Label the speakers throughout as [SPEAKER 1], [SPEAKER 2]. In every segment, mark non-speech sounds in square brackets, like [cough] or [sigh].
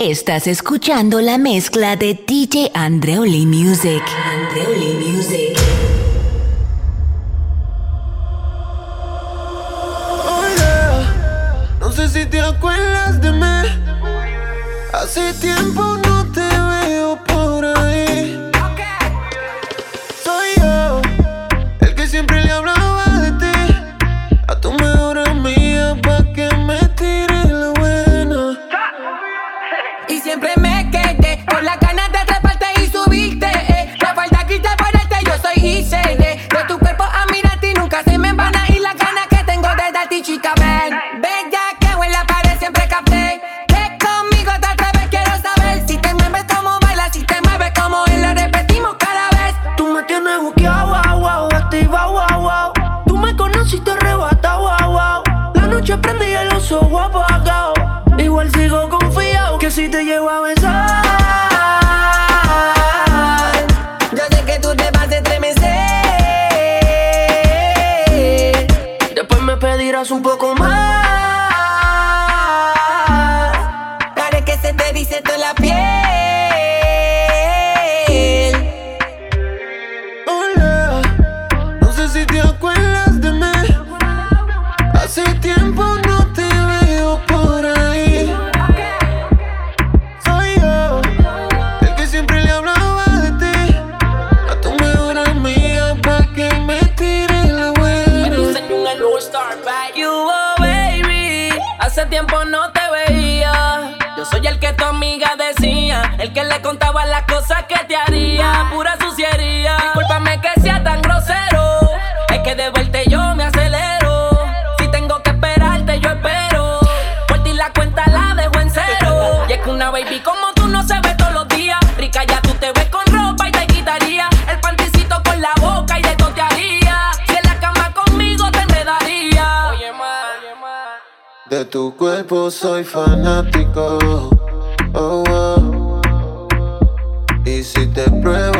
[SPEAKER 1] Estás escuchando la mezcla de DJ Andreoli Music. Andreoli Music.
[SPEAKER 2] No sé si te acuerdas de mí. Hace tiempo no
[SPEAKER 3] ven ya que en la pared siempre capté. Que conmigo te atreves, quiero saber si te mueves como bailas, si te mueves como él. Lo repetimos cada vez.
[SPEAKER 2] Tú me tienes buqueado, wow, wow, activa, wow, wow. Tú me conociste arrebata, wow, wow. La noche prende y el oso guapo. Igual sigo confiado que si te llevo a besar. Un poco más. El que tu amiga
[SPEAKER 3] decía, el que le contaba las cosas que te haría, pura suciería. Discúlpame que sea tan grosero, es que de verte yo me acelero. Si tengo que esperarte, yo espero. Por ti la cuenta la dejo en cero. Y es que una baby como tú no se ve todos los días. Rica ya tú te ves con ropa y te quitaría el panticito con la boca y de todo te haría. Si en la cama conmigo te enredaría. Oye, ma.
[SPEAKER 2] De tu cuerpo soy fanático. Si te pruebo,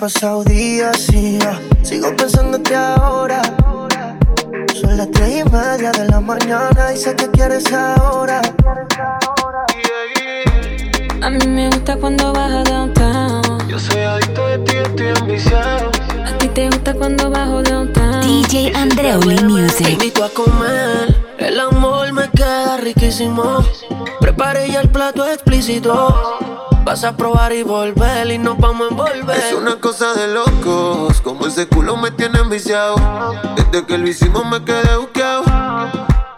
[SPEAKER 2] pasado días y ya sigo pensándote ahora. Son las tres y media de la mañana y sé que quieres ahora.
[SPEAKER 4] A mí me gusta cuando bajo downtown.
[SPEAKER 2] Yo soy adicto de ti, estoy enviciado.
[SPEAKER 4] A ti te gusta cuando bajo downtown.
[SPEAKER 1] DJ Andreoli
[SPEAKER 2] Te
[SPEAKER 1] Music.
[SPEAKER 2] invito a comer, el amor me queda riquísimo. Preparé ya el plato explícito. Vas a probar y volver y nos vamos a envolver. Es una cosa de locos, como ese culo me tiene enviciado. Desde que lo hicimos me quedé buqueado.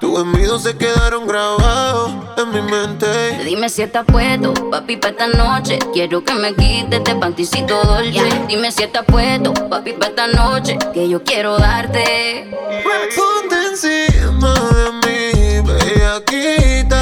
[SPEAKER 2] Tú Tus envidios se quedaron grabados en mi mente.
[SPEAKER 5] Dime si estás puesto, papi, para esta noche. Quiero que me quites este panticito dolce. Dime si estás puesto, papi, para esta noche. Que yo quiero darte.
[SPEAKER 2] Ponte encima de mí, bellaquita. No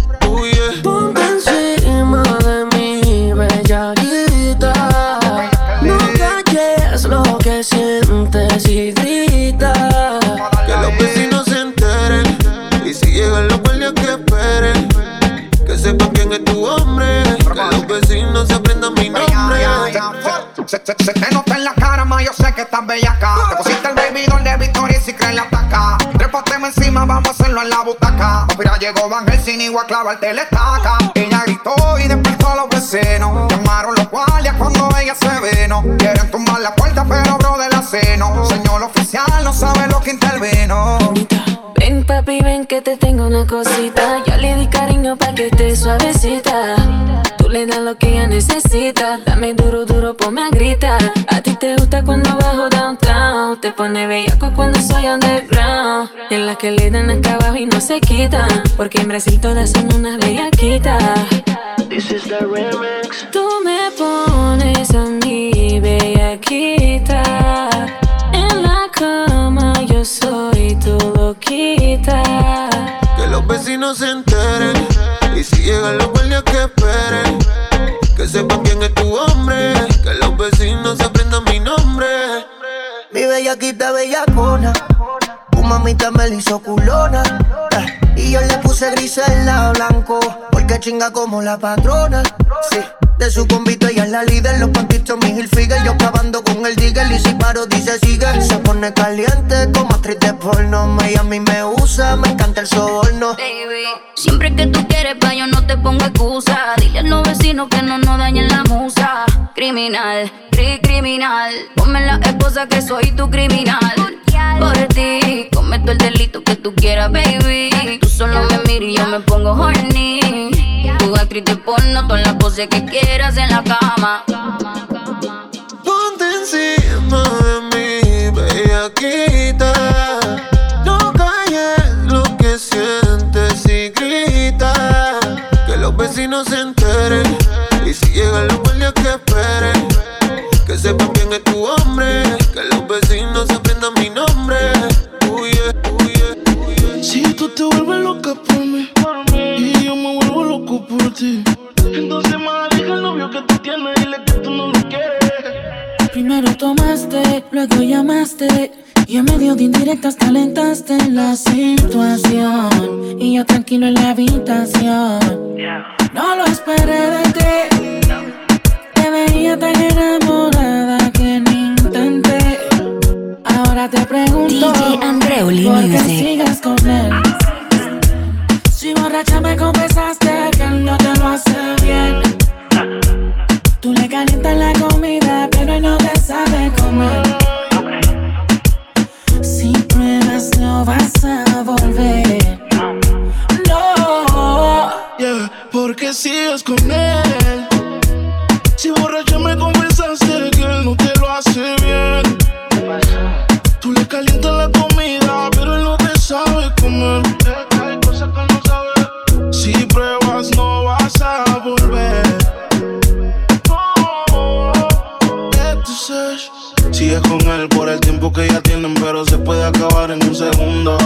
[SPEAKER 2] Se,
[SPEAKER 6] te nota en la cara, ma, yo sé que estás bellaca. Te pusiste el baby doll de Victoria y si crees la ataca. Trépateme encima, vamos a hacerlo en la butaca. Mira, llegó Van Helsing y voy a clavarte la estaca. Ella gritó y despertó a los vecinos. Llamaron los guardias cuando ella se vino. Quieren tumbar la puerta, pero bro de la seno. Señor oficial, no sabe lo que intervino.
[SPEAKER 7] Ven papi, ven que te tengo una cosita. Ya le di cariño pa' que esté suavecita. Le das lo que ella necesita. Dame duro, duro, ponme a gritar. A ti te gusta cuando bajo downtown. Te pone bellaco cuando soy underground. En las que le dan acá abajo y no se quitan. Porque en Brasil todas son unas bellaquitas.
[SPEAKER 8] This is the remix.
[SPEAKER 7] Tú me pones a mí bellaquita. En la cama yo soy tu loquita.
[SPEAKER 2] Que los vecinos se enteren. Y si llegan los guardias que esperen. Que sepan quién es tu hombre. Que los vecinos aprendan mi nombre.
[SPEAKER 9] Mi bellaquita bellacona. Tu mamita me la hizo culona. eh, Y yo le puse gris en la blanco. Porque chinga como la patrona. Sí. De su convito ella es la líder, los pantitos mi Hilfiger Yo cavando con el digger y si paro dice sigue Se pone caliente como actriz de porno mí me usa, me encanta el soborno
[SPEAKER 5] Baby, siempre que tú quieres, pa' yo no te pongo excusa. Dile a los vecinos que no nos dañen la musa. Criminal, cri criminal. Ponme la esposa que soy tu criminal. Por ti, cometo el delito que tú quieras, baby. Tú solo me miras y yo me pongo horny. Tu actriz de porno, todas las poses que quieras en la cama.
[SPEAKER 2] Ponte encima de mí, bellaquita. No
[SPEAKER 10] con él. Si borracha me confesaste que él no te lo hace bien. Tú le calientas la comida, pero él no te sabe comer.
[SPEAKER 11] Hay cosas que no sabe. Si pruebas, no vas a volver. Oh, entonces, Sigues con él por el tiempo que ya tienen, pero se puede acabar en un segundo.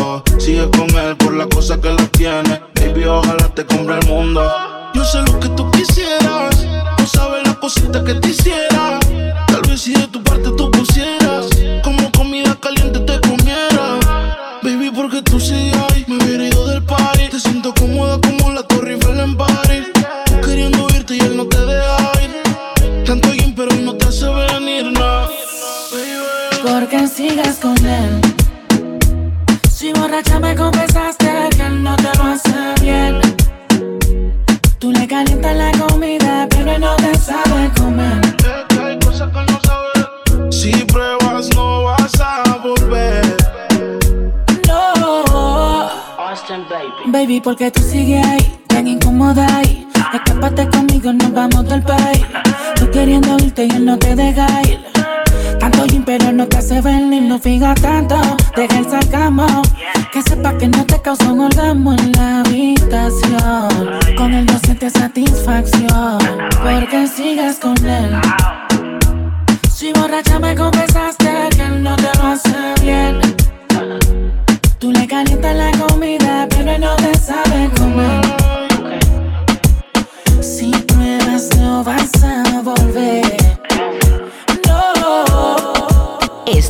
[SPEAKER 11] Oh, sigues con él por la cosa que lo tiene. Baby, ojalá te compre el mundo. Yo sé lo que tú quisieras. No sabes la cosita que te hiciera. Tal vez si de tu parte tú pusieras. Como comida caliente te comiera. Baby, porque tú sigues ahí. Me hubiera ido del party. Te siento cómoda como la Torre Eiffel en París. Tú queriendo irte y él no te deja ir. Tanto bien, pero no te hace venir. Baby.
[SPEAKER 10] porque sigues con él. Si borracha me confesaste que él no te lo hace bien. Tú le calientas la comida, pero no te sabe comer.
[SPEAKER 11] Hay cosas que no sabes. Si pruebas, no vas a volver.
[SPEAKER 10] No. baby, porque tú sigues ahí, tan incómoda ahí. Escápate conmigo, nos vamos del país. Tú queriendo irte y él no te deja ir. Tanto gym, pero no te hace venir, no fija tanto. Deja el sacamo. Que sepa que no te causó un orgasmo en la habitación. Con él no sientes satisfacción. Porque sigues con él. Si borracha me confesaste que él no te lo hace bien. Tú le calientas la comida, pero él no te sabe comer. Si pruebas, no vas a volver.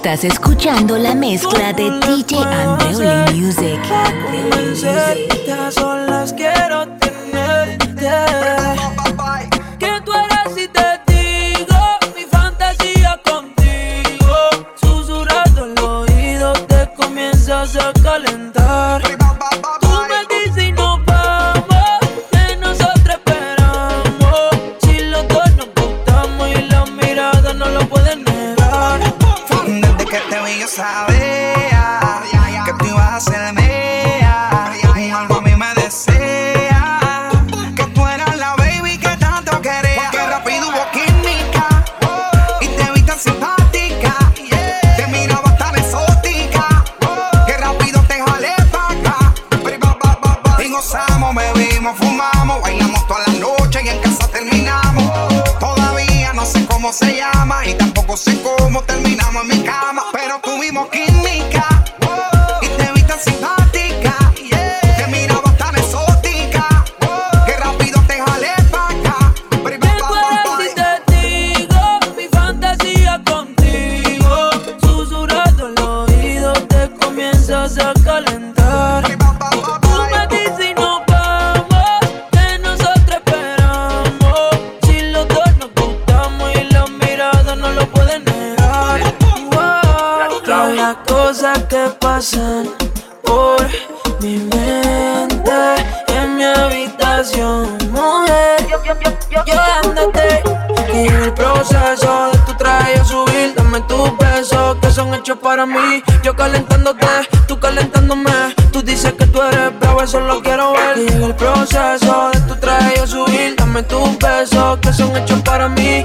[SPEAKER 1] Estás escuchando la mezcla de DJ Andreoli Music.
[SPEAKER 12] Tenerte. Habitación, mujer. Llevándote y el proceso de tu traje a subir, dame tus besos que son hechos para mí. Yo calentándote, tú calentándome. Tú dices que tú eres bravo, eso lo quiero ver. Y llega el proceso de tu traje a subir, dame tus besos que son hechos para mí.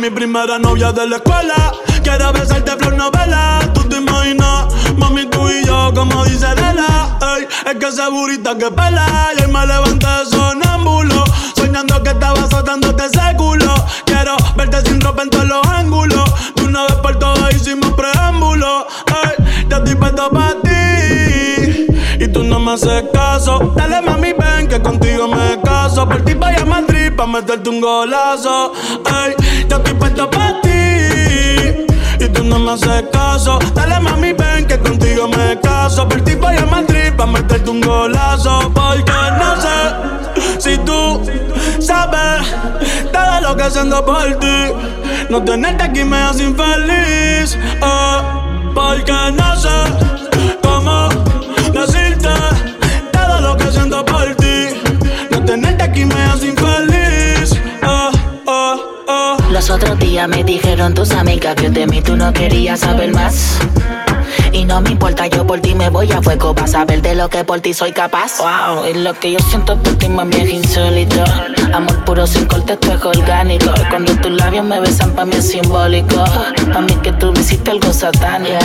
[SPEAKER 13] mi primera novia de la escuela. Quiero besarte flor novela. Tú te imaginas, mami, tú y yo, como dice Lela. Ey, es que esa burita que pela. Y hoy me levanté sonámbulo. Soñando que estaba azotándote ese culo. Quiero verte sin ropa en todos los ángulos. De una vez por todas hicimos preámbulo. Ey, yo estoy puesto pa' ti. Y tú no me haces caso. Dale mami, ven que contigo me caso. Por ti vaya a meterte un golazo. Ey, yo estoy puesto pa' ti. Y tú no me haces caso. Dale mami, ven que contigo me caso. Por ti voy a Madrid pa' meterte un golazo. Porque no sé si tú sabes todo lo que siento por ti. No tenerte aquí me hace infeliz. eh, porque no sé cómo decirte
[SPEAKER 10] Los otros días me dijeron tus amigas que de mí tú no querías saber más. Y
[SPEAKER 14] Y no me importa, yo por ti me voy a fuego. Para saber de lo que por ti soy capaz. Wow, es lo que yo siento por ti, mami, es insólito. Amor puro sin corte, esto es orgánico. Cuando tus labios me besan, pa' mí es simbólico. Pa' mí que tú me hiciste algo satánico.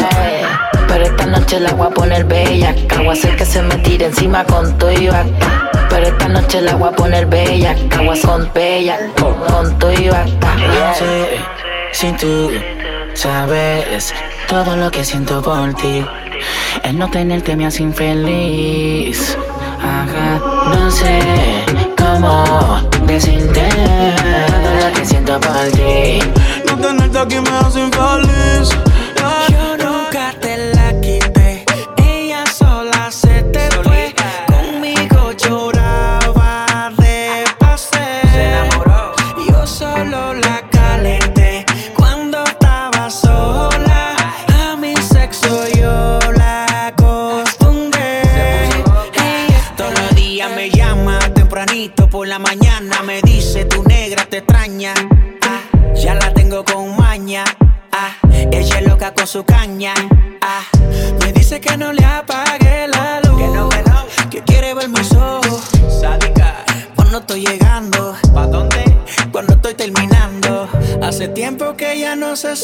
[SPEAKER 14] Pero esta noche la voy a poner bella. Voy a hacer que se me tire encima con tu y acá. Pero esta noche la voy a poner bella. Caguas con bella, con tu y acá. Si tú sabes todo lo que siento por ti. El no tenerte me hace infeliz. Ajá, no sé cómo decirte todo lo que siento por ti.
[SPEAKER 15] No tenerte aquí me hace infeliz.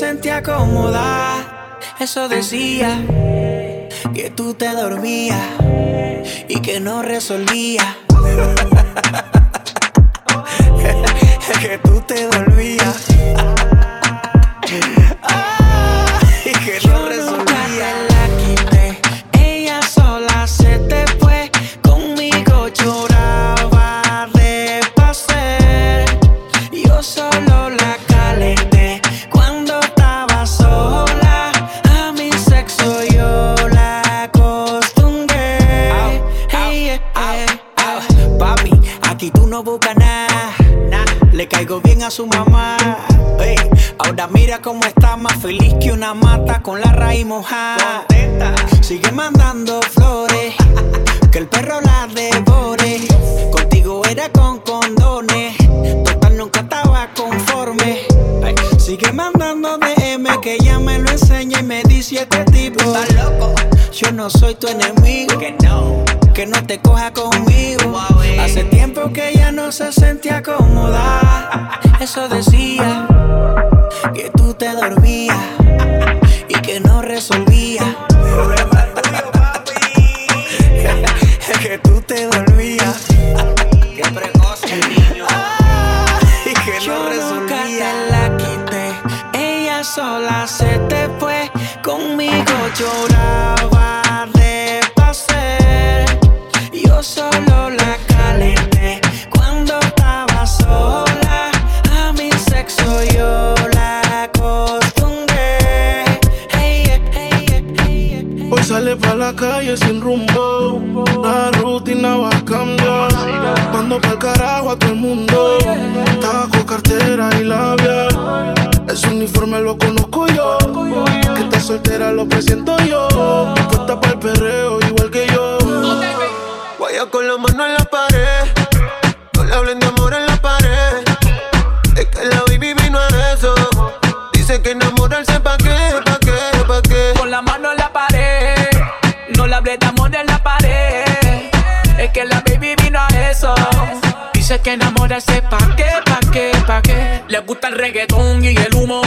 [SPEAKER 16] Sentía cómoda. Eso decía. Que tú te dormías. Y que no resolvía. [laughs] que tú te dormías. Se sentía cómoda. [laughs] Eso decía
[SPEAKER 15] soltera lo presiento yo. Puesta pa'l perreo igual que yo.
[SPEAKER 2] Vaya con la mano en la pared. No le hablen de amor en la pared. Es que la baby vino a eso. Dice que enamorarse pa' qué, pa' qué, pa' qué.
[SPEAKER 3] Con la mano en la pared. No le hablé de amor en la pared. Es que la baby vino a eso. Dice que enamorarse pa' qué, pa' qué, pa' qué. Le gusta el reggaetón y el humo.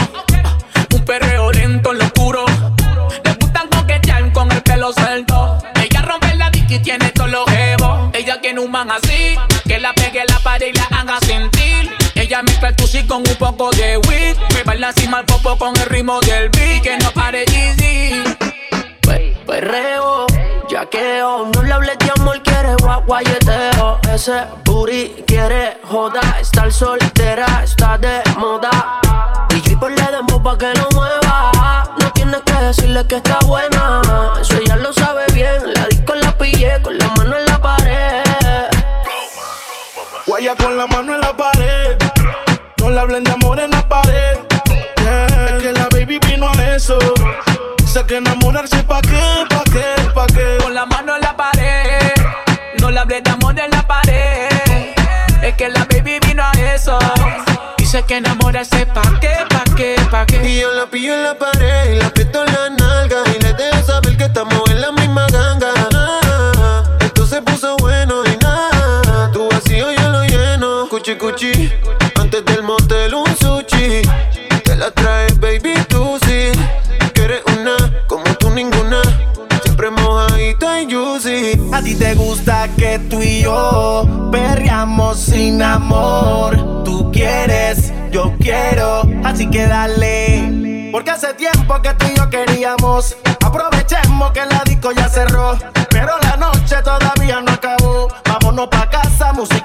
[SPEAKER 3] Así. Que la pegue la pared y la haga sentir. Ella mezcla el tusi con un poco de weed. Me baila así mal popo con el ritmo del beat. Que no pare easy.
[SPEAKER 8] Perreo, yaqueo, no le hables de amor, quiere guaguayeteo. Ese booty quiere joda, estar soltera está de moda. DJ por le demo pa' que lo mueva. No tienes que decirle que está buena, eso ella lo sabe bien. La disco la pillé con la mano en la.
[SPEAKER 15] Guaya con la mano en la pared. No le hablen de amor en la pared. Es que la baby vino a eso. Dice que enamorarse pa' qué, pa' qué, pa' qué.
[SPEAKER 3] Con la mano en la pared. No le hablen amor en la pared. Es que la baby vino a eso.
[SPEAKER 17] Dice que enamorarse pa' qué, pa' qué, pa' qué.
[SPEAKER 2] Y yo la pillo en la pared. Y la aprieto en la nalga. Y le dejo saber que estamos en la misma ganga. Ah, esto se puso bueno. Antes del motel, un sushi. Te la traes, baby, tú sí. Queres una, como tú ninguna. Siempre mojadita y juicy.
[SPEAKER 18] A ti te gusta que tú y yo perreamos sin amor. Tú quieres, yo quiero. Así que dale. Porque hace tiempo que tú y yo queríamos. Aprovechemos que la disco ya cerró. Pero la noche todavía no acabó. Vámonos pa' casa, música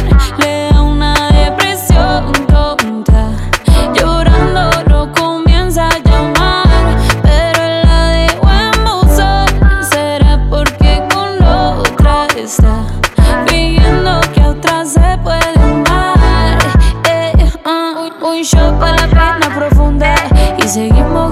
[SPEAKER 3] Is it your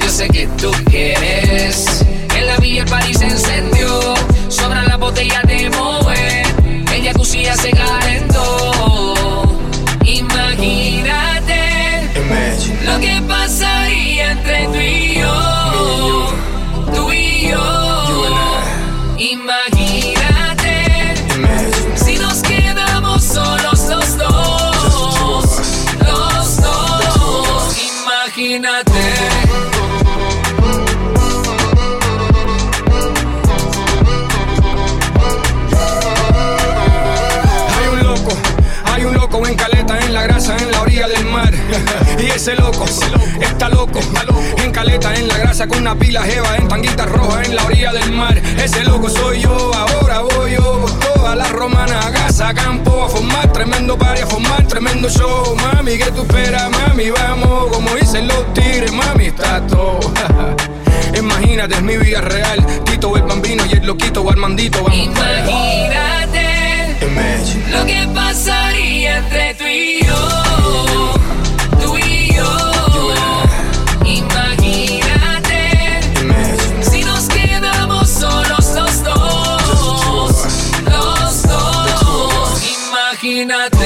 [SPEAKER 3] yo sé que tú quieres. En la villa el parís se encendió, sobran las botellas de Moet.
[SPEAKER 19] Ese loco, está loco, en caleta, en la grasa, con una pila jeva, en tanguita roja, en la orilla del mar. Ese loco soy yo, ahora voy yo por toda la romana, a casa, campo, a formar tremendo party, a formar tremendo show. Mami, ¿qué tú esperas, mami? Vamos, como dicen los tigres, mami, está todo. [laughs] Imagínate, es mi vida real. Tito, el bambino y el loquito, Armandito, vamos.
[SPEAKER 3] Imagínate lo que pasaría entre tú y yo, Imagínate.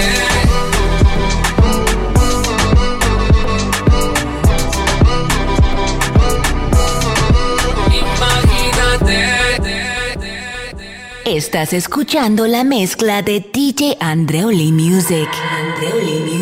[SPEAKER 1] Estás escuchando la mezcla de DJ Andreoli Music. Andreoli Music.